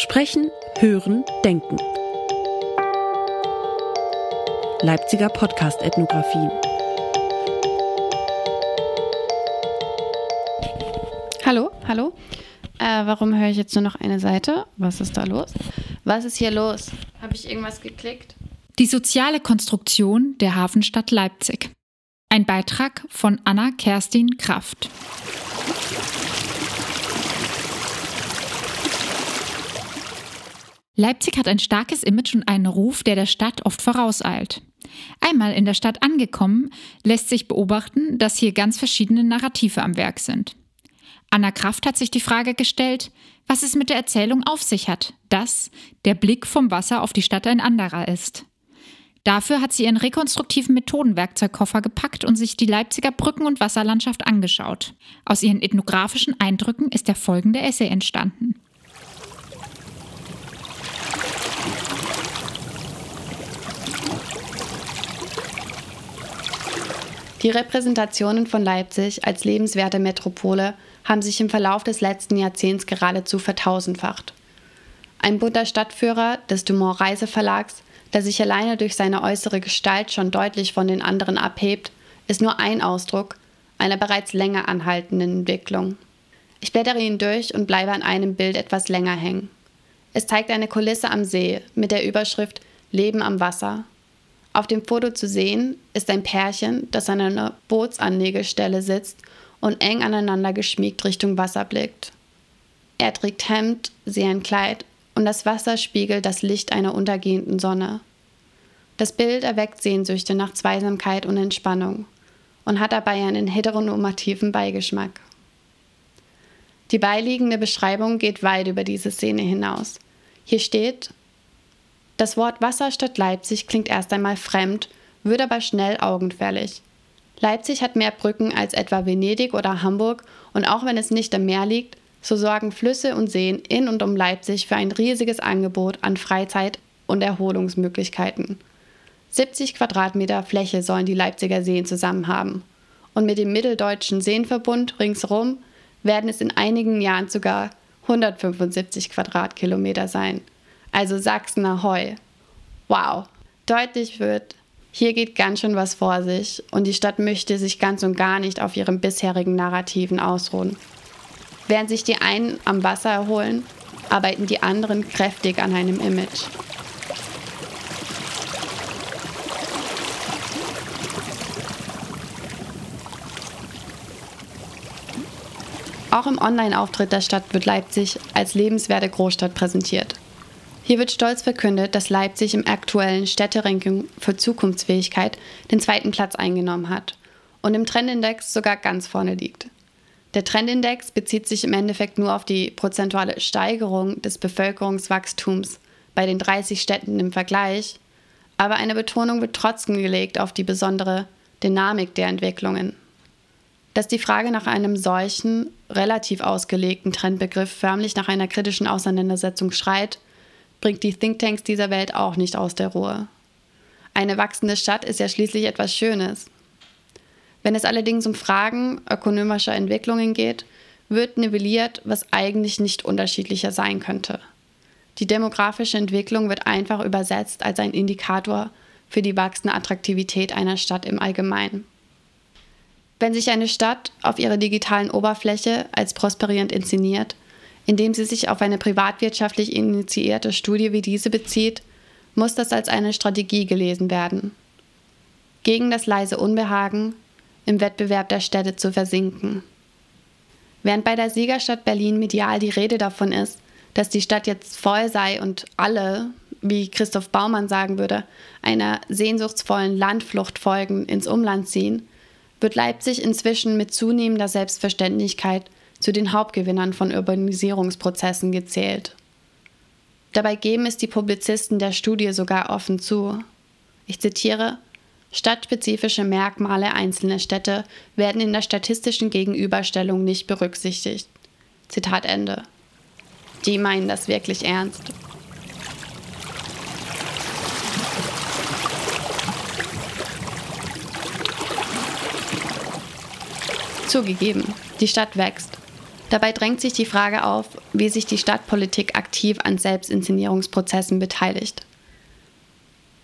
Sprechen, Hören, Denken. Leipziger Podcast-Ethnographie. Hallo, hallo. Äh, warum höre ich jetzt nur noch eine Seite? Was ist da los? Was ist hier los? Habe ich irgendwas geklickt? Die soziale Konstruktion der Hafenstadt Leipzig. Ein Beitrag von Anna Kerstin Kraft. Leipzig hat ein starkes Image und einen Ruf, der der Stadt oft vorauseilt. Einmal in der Stadt angekommen, lässt sich beobachten, dass hier ganz verschiedene Narrative am Werk sind. Anna Kraft hat sich die Frage gestellt, was es mit der Erzählung auf sich hat, dass der Blick vom Wasser auf die Stadt ein anderer ist. Dafür hat sie ihren rekonstruktiven Methodenwerkzeugkoffer gepackt und sich die Leipziger Brücken- und Wasserlandschaft angeschaut. Aus ihren ethnografischen Eindrücken ist der folgende Essay entstanden. Die Repräsentationen von Leipzig als lebenswerte Metropole haben sich im Verlauf des letzten Jahrzehnts geradezu vertausendfacht. Ein bunter Stadtführer des Dumont Reiseverlags, der sich alleine durch seine äußere Gestalt schon deutlich von den anderen abhebt, ist nur ein Ausdruck einer bereits länger anhaltenden Entwicklung. Ich blättere ihn durch und bleibe an einem Bild etwas länger hängen. Es zeigt eine Kulisse am See mit der Überschrift Leben am Wasser auf dem Foto zu sehen ist ein Pärchen, das an einer Bootsanlegestelle sitzt und eng aneinander geschmiegt Richtung Wasser blickt. Er trägt Hemd, sie ein Kleid und das Wasser spiegelt das Licht einer untergehenden Sonne. Das Bild erweckt Sehnsüchte nach Zweisamkeit und Entspannung und hat dabei einen heteronormativen Beigeschmack. Die beiliegende Beschreibung geht weit über diese Szene hinaus. Hier steht, das Wort Wasserstadt Leipzig klingt erst einmal fremd, wird aber schnell augenfällig. Leipzig hat mehr Brücken als etwa Venedig oder Hamburg und auch wenn es nicht am Meer liegt, so sorgen Flüsse und Seen in und um Leipzig für ein riesiges Angebot an Freizeit und Erholungsmöglichkeiten. 70 Quadratmeter Fläche sollen die Leipziger Seen zusammen haben. Und mit dem Mitteldeutschen Seenverbund ringsherum werden es in einigen Jahren sogar 175 Quadratkilometer sein also Sachsen Ahoi. Wow, deutlich wird, hier geht ganz schön was vor sich und die Stadt möchte sich ganz und gar nicht auf ihren bisherigen Narrativen ausruhen. Während sich die einen am Wasser erholen, arbeiten die anderen kräftig an einem Image. Auch im Online-Auftritt der Stadt wird Leipzig als lebenswerte Großstadt präsentiert. Hier wird stolz verkündet, dass Leipzig im aktuellen Städteranking für Zukunftsfähigkeit den zweiten Platz eingenommen hat und im Trendindex sogar ganz vorne liegt. Der Trendindex bezieht sich im Endeffekt nur auf die prozentuale Steigerung des Bevölkerungswachstums bei den 30 Städten im Vergleich, aber eine Betonung wird trotzdem gelegt auf die besondere Dynamik der Entwicklungen. Dass die Frage nach einem solchen, relativ ausgelegten Trendbegriff förmlich nach einer kritischen Auseinandersetzung schreit, bringt die Thinktanks dieser Welt auch nicht aus der Ruhe. Eine wachsende Stadt ist ja schließlich etwas Schönes. Wenn es allerdings um Fragen ökonomischer Entwicklungen geht, wird nivelliert, was eigentlich nicht unterschiedlicher sein könnte. Die demografische Entwicklung wird einfach übersetzt als ein Indikator für die wachsende Attraktivität einer Stadt im Allgemeinen. Wenn sich eine Stadt auf ihrer digitalen Oberfläche als prosperierend inszeniert, indem sie sich auf eine privatwirtschaftlich initiierte Studie wie diese bezieht, muss das als eine Strategie gelesen werden. Gegen das leise Unbehagen, im Wettbewerb der Städte zu versinken. Während bei der Siegerstadt Berlin medial die Rede davon ist, dass die Stadt jetzt voll sei und alle, wie Christoph Baumann sagen würde, einer sehnsuchtsvollen Landflucht folgen, ins Umland ziehen, wird Leipzig inzwischen mit zunehmender Selbstverständlichkeit zu den Hauptgewinnern von Urbanisierungsprozessen gezählt. Dabei geben es die Publizisten der Studie sogar offen zu. Ich zitiere, Stadtspezifische Merkmale einzelner Städte werden in der statistischen Gegenüberstellung nicht berücksichtigt. Zitat Ende. Die meinen das wirklich ernst. Zugegeben, die Stadt wächst. Dabei drängt sich die Frage auf, wie sich die Stadtpolitik aktiv an Selbstinszenierungsprozessen beteiligt.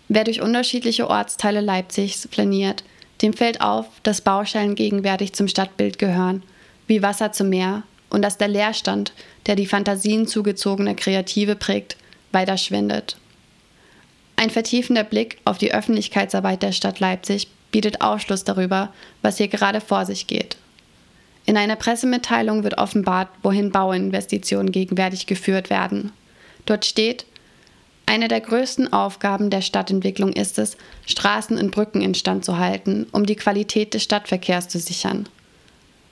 Wer durch unterschiedliche Ortsteile Leipzigs flaniert, dem fällt auf, dass Baustellen gegenwärtig zum Stadtbild gehören, wie Wasser zum Meer, und dass der Leerstand, der die Fantasien zugezogener Kreative prägt, weiter schwindet. Ein vertiefender Blick auf die Öffentlichkeitsarbeit der Stadt Leipzig bietet Aufschluss darüber, was hier gerade vor sich geht. In einer Pressemitteilung wird offenbart, wohin Bauinvestitionen gegenwärtig geführt werden. Dort steht, eine der größten Aufgaben der Stadtentwicklung ist es, Straßen und Brücken instand zu halten, um die Qualität des Stadtverkehrs zu sichern.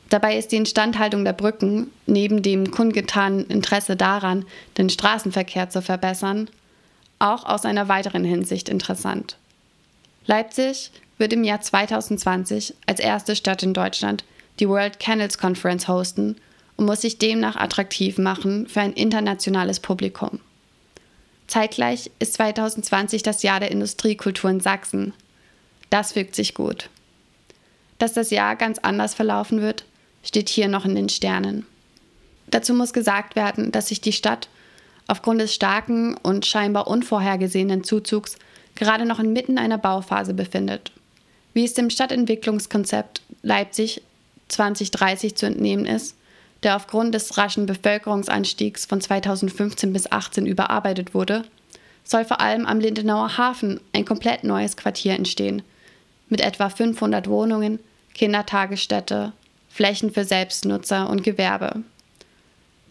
Dabei ist die Instandhaltung der Brücken, neben dem kundgetanen Interesse daran, den Straßenverkehr zu verbessern, auch aus einer weiteren Hinsicht interessant. Leipzig wird im Jahr 2020 als erste Stadt in Deutschland die World Canals Conference hosten und muss sich demnach attraktiv machen für ein internationales Publikum. Zeitgleich ist 2020 das Jahr der Industriekultur in Sachsen. Das fügt sich gut. Dass das Jahr ganz anders verlaufen wird, steht hier noch in den Sternen. Dazu muss gesagt werden, dass sich die Stadt aufgrund des starken und scheinbar unvorhergesehenen Zuzugs gerade noch inmitten einer Bauphase befindet. Wie es dem Stadtentwicklungskonzept Leipzig 2030 zu entnehmen ist, der aufgrund des raschen Bevölkerungsanstiegs von 2015 bis 2018 überarbeitet wurde, soll vor allem am Lindenauer Hafen ein komplett neues Quartier entstehen, mit etwa 500 Wohnungen, Kindertagesstätte, Flächen für Selbstnutzer und Gewerbe.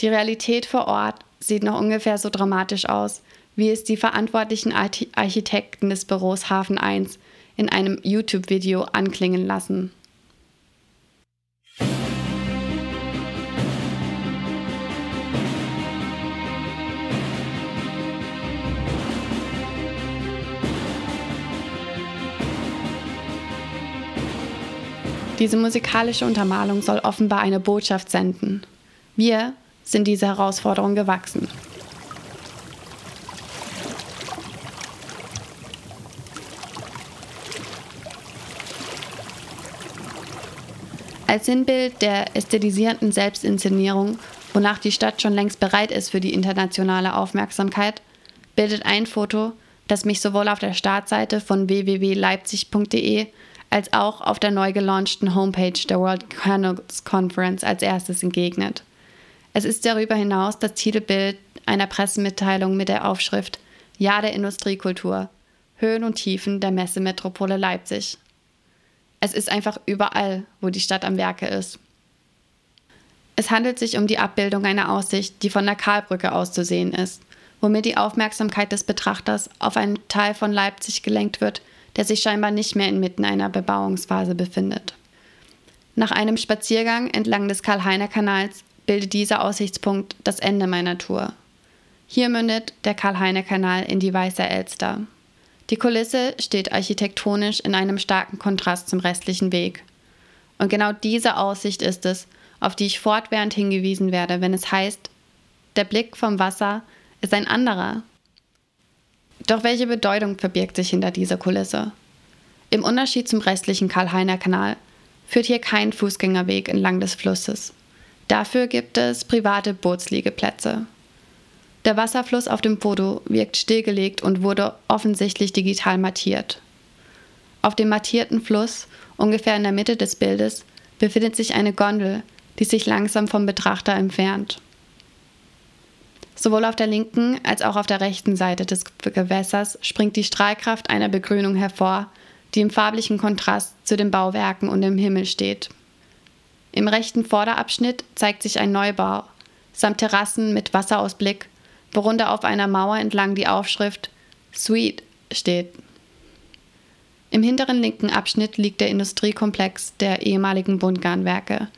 Die Realität vor Ort sieht noch ungefähr so dramatisch aus, wie es die verantwortlichen Architekten des Büros Hafen 1 in einem YouTube-Video anklingen lassen. Diese musikalische Untermalung soll offenbar eine Botschaft senden. Wir sind dieser Herausforderung gewachsen. Als Sinnbild der ästhetisierenden Selbstinszenierung, wonach die Stadt schon längst bereit ist für die internationale Aufmerksamkeit, bildet ein Foto, das mich sowohl auf der Startseite von www.leipzig.de als auch auf der neu gelaunchten Homepage der World Canals Conference als erstes entgegnet. Es ist darüber hinaus das Titelbild einer Pressemitteilung mit der Aufschrift Jahr der Industriekultur, Höhen und Tiefen der Messemetropole Leipzig. Es ist einfach überall, wo die Stadt am Werke ist. Es handelt sich um die Abbildung einer Aussicht, die von der Karlbrücke aus zu sehen ist, womit die Aufmerksamkeit des Betrachters auf einen Teil von Leipzig gelenkt wird, der sich scheinbar nicht mehr inmitten einer Bebauungsphase befindet. Nach einem Spaziergang entlang des Karl-Heiner-Kanals bildet dieser Aussichtspunkt das Ende meiner Tour. Hier mündet der Karl-Heiner-Kanal in die Weiße Elster. Die Kulisse steht architektonisch in einem starken Kontrast zum restlichen Weg. Und genau diese Aussicht ist es, auf die ich fortwährend hingewiesen werde, wenn es heißt, der Blick vom Wasser ist ein anderer doch welche Bedeutung verbirgt sich hinter dieser Kulisse? Im Unterschied zum restlichen Karl-Heiner-Kanal führt hier kein Fußgängerweg entlang des Flusses. Dafür gibt es private Bootsliegeplätze. Der Wasserfluss auf dem Foto wirkt stillgelegt und wurde offensichtlich digital mattiert. Auf dem mattierten Fluss, ungefähr in der Mitte des Bildes, befindet sich eine Gondel, die sich langsam vom Betrachter entfernt. Sowohl auf der linken als auch auf der rechten Seite des Gewässers springt die Strahlkraft einer Begrünung hervor, die im farblichen Kontrast zu den Bauwerken und dem Himmel steht. Im rechten Vorderabschnitt zeigt sich ein Neubau, samt Terrassen mit Wasserausblick, worunter auf einer Mauer entlang die Aufschrift Sweet steht. Im hinteren linken Abschnitt liegt der Industriekomplex der ehemaligen Bundgarnwerke,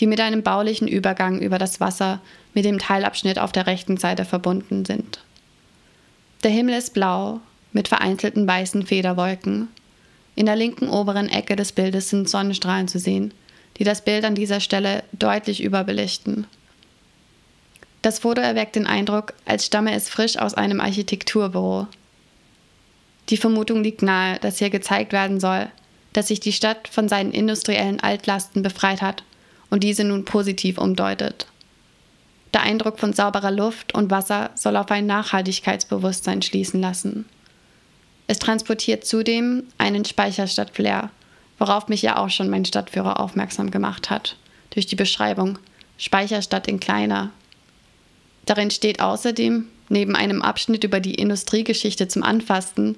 die mit einem baulichen Übergang über das Wasser mit dem Teilabschnitt auf der rechten Seite verbunden sind. Der Himmel ist blau mit vereinzelten weißen Federwolken. In der linken oberen Ecke des Bildes sind Sonnenstrahlen zu sehen, die das Bild an dieser Stelle deutlich überbelichten. Das Foto erweckt den Eindruck, als stamme es frisch aus einem Architekturbüro. Die Vermutung liegt nahe, dass hier gezeigt werden soll, dass sich die Stadt von seinen industriellen Altlasten befreit hat und diese nun positiv umdeutet. Eindruck von sauberer Luft und Wasser soll auf ein Nachhaltigkeitsbewusstsein schließen lassen. Es transportiert zudem einen Speicherstadt-Flair, worauf mich ja auch schon mein Stadtführer aufmerksam gemacht hat, durch die Beschreibung Speicherstadt in kleiner. Darin steht außerdem, neben einem Abschnitt über die Industriegeschichte zum Anfassen,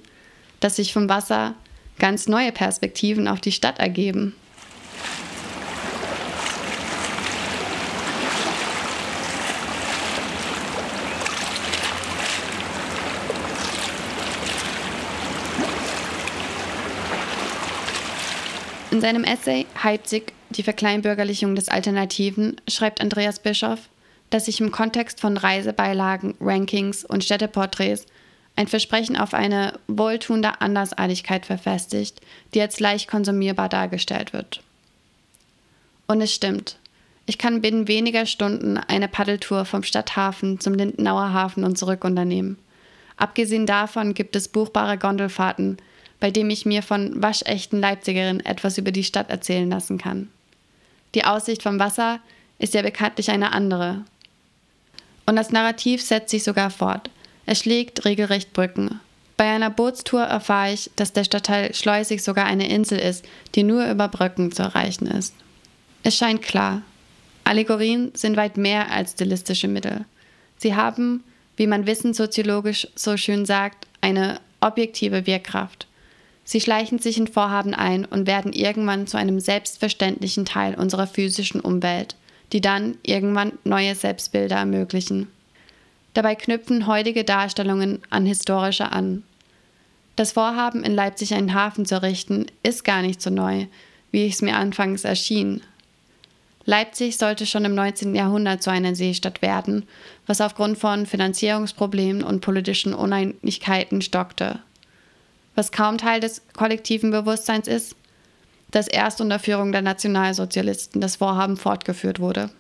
dass sich vom Wasser ganz neue Perspektiven auf die Stadt ergeben. In seinem Essay Heizig, die Verkleinbürgerlichung des Alternativen, schreibt Andreas Bischoff, dass sich im Kontext von Reisebeilagen, Rankings und Städteporträts ein Versprechen auf eine wohltuende Andersartigkeit verfestigt, die als leicht konsumierbar dargestellt wird. Und es stimmt. Ich kann binnen weniger Stunden eine Paddeltour vom Stadthafen zum Lindenauer Hafen und zurück unternehmen. Abgesehen davon gibt es buchbare Gondelfahrten, bei dem ich mir von waschechten Leipzigerinnen etwas über die Stadt erzählen lassen kann. Die Aussicht vom Wasser ist ja bekanntlich eine andere. Und das Narrativ setzt sich sogar fort. Es schlägt regelrecht Brücken. Bei einer Bootstour erfahre ich, dass der Stadtteil Schleusig sogar eine Insel ist, die nur über Brücken zu erreichen ist. Es scheint klar, Allegorien sind weit mehr als stilistische Mittel. Sie haben, wie man wissenssoziologisch so schön sagt, eine objektive Wirkkraft. Sie schleichen sich in Vorhaben ein und werden irgendwann zu einem selbstverständlichen Teil unserer physischen Umwelt, die dann irgendwann neue Selbstbilder ermöglichen. Dabei knüpfen heutige Darstellungen an historische an. Das Vorhaben, in Leipzig einen Hafen zu errichten, ist gar nicht so neu, wie es mir anfangs erschien. Leipzig sollte schon im 19. Jahrhundert zu einer Seestadt werden, was aufgrund von Finanzierungsproblemen und politischen Uneinigkeiten stockte was kaum Teil des kollektiven Bewusstseins ist, dass erst unter Führung der Nationalsozialisten das Vorhaben fortgeführt wurde.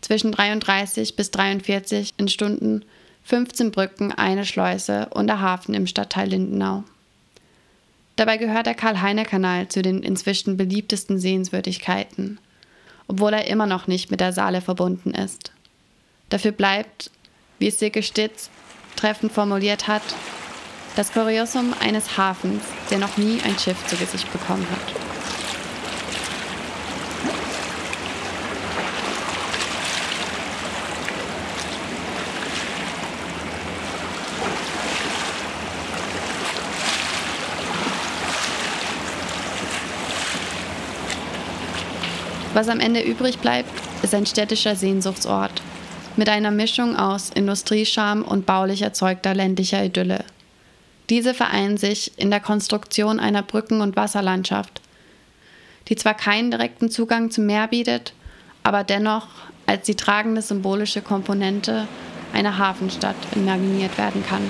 Zwischen 33 bis 43 in Stunden 15 Brücken, eine Schleuse und der Hafen im Stadtteil Lindenau. Dabei gehört der Karl-Heine-Kanal zu den inzwischen beliebtesten Sehenswürdigkeiten, obwohl er immer noch nicht mit der Saale verbunden ist. Dafür bleibt, wie es Silke Stitz treffend formuliert hat, das Kuriosum eines Hafens, der noch nie ein Schiff zu Gesicht bekommen hat. Was am Ende übrig bleibt, ist ein städtischer Sehnsuchtsort mit einer Mischung aus Industriescham und baulich erzeugter ländlicher Idylle. Diese vereinen sich in der Konstruktion einer Brücken- und Wasserlandschaft, die zwar keinen direkten Zugang zum Meer bietet, aber dennoch als die tragende symbolische Komponente einer Hafenstadt imaginiert werden kann.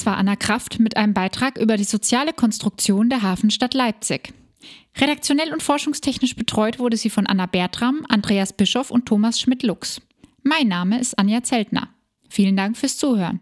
Das war Anna Kraft mit einem Beitrag über die soziale Konstruktion der Hafenstadt Leipzig. Redaktionell und forschungstechnisch betreut wurde sie von Anna Bertram, Andreas Bischoff und Thomas Schmidt-Lux. Mein Name ist Anja Zeltner. Vielen Dank fürs Zuhören.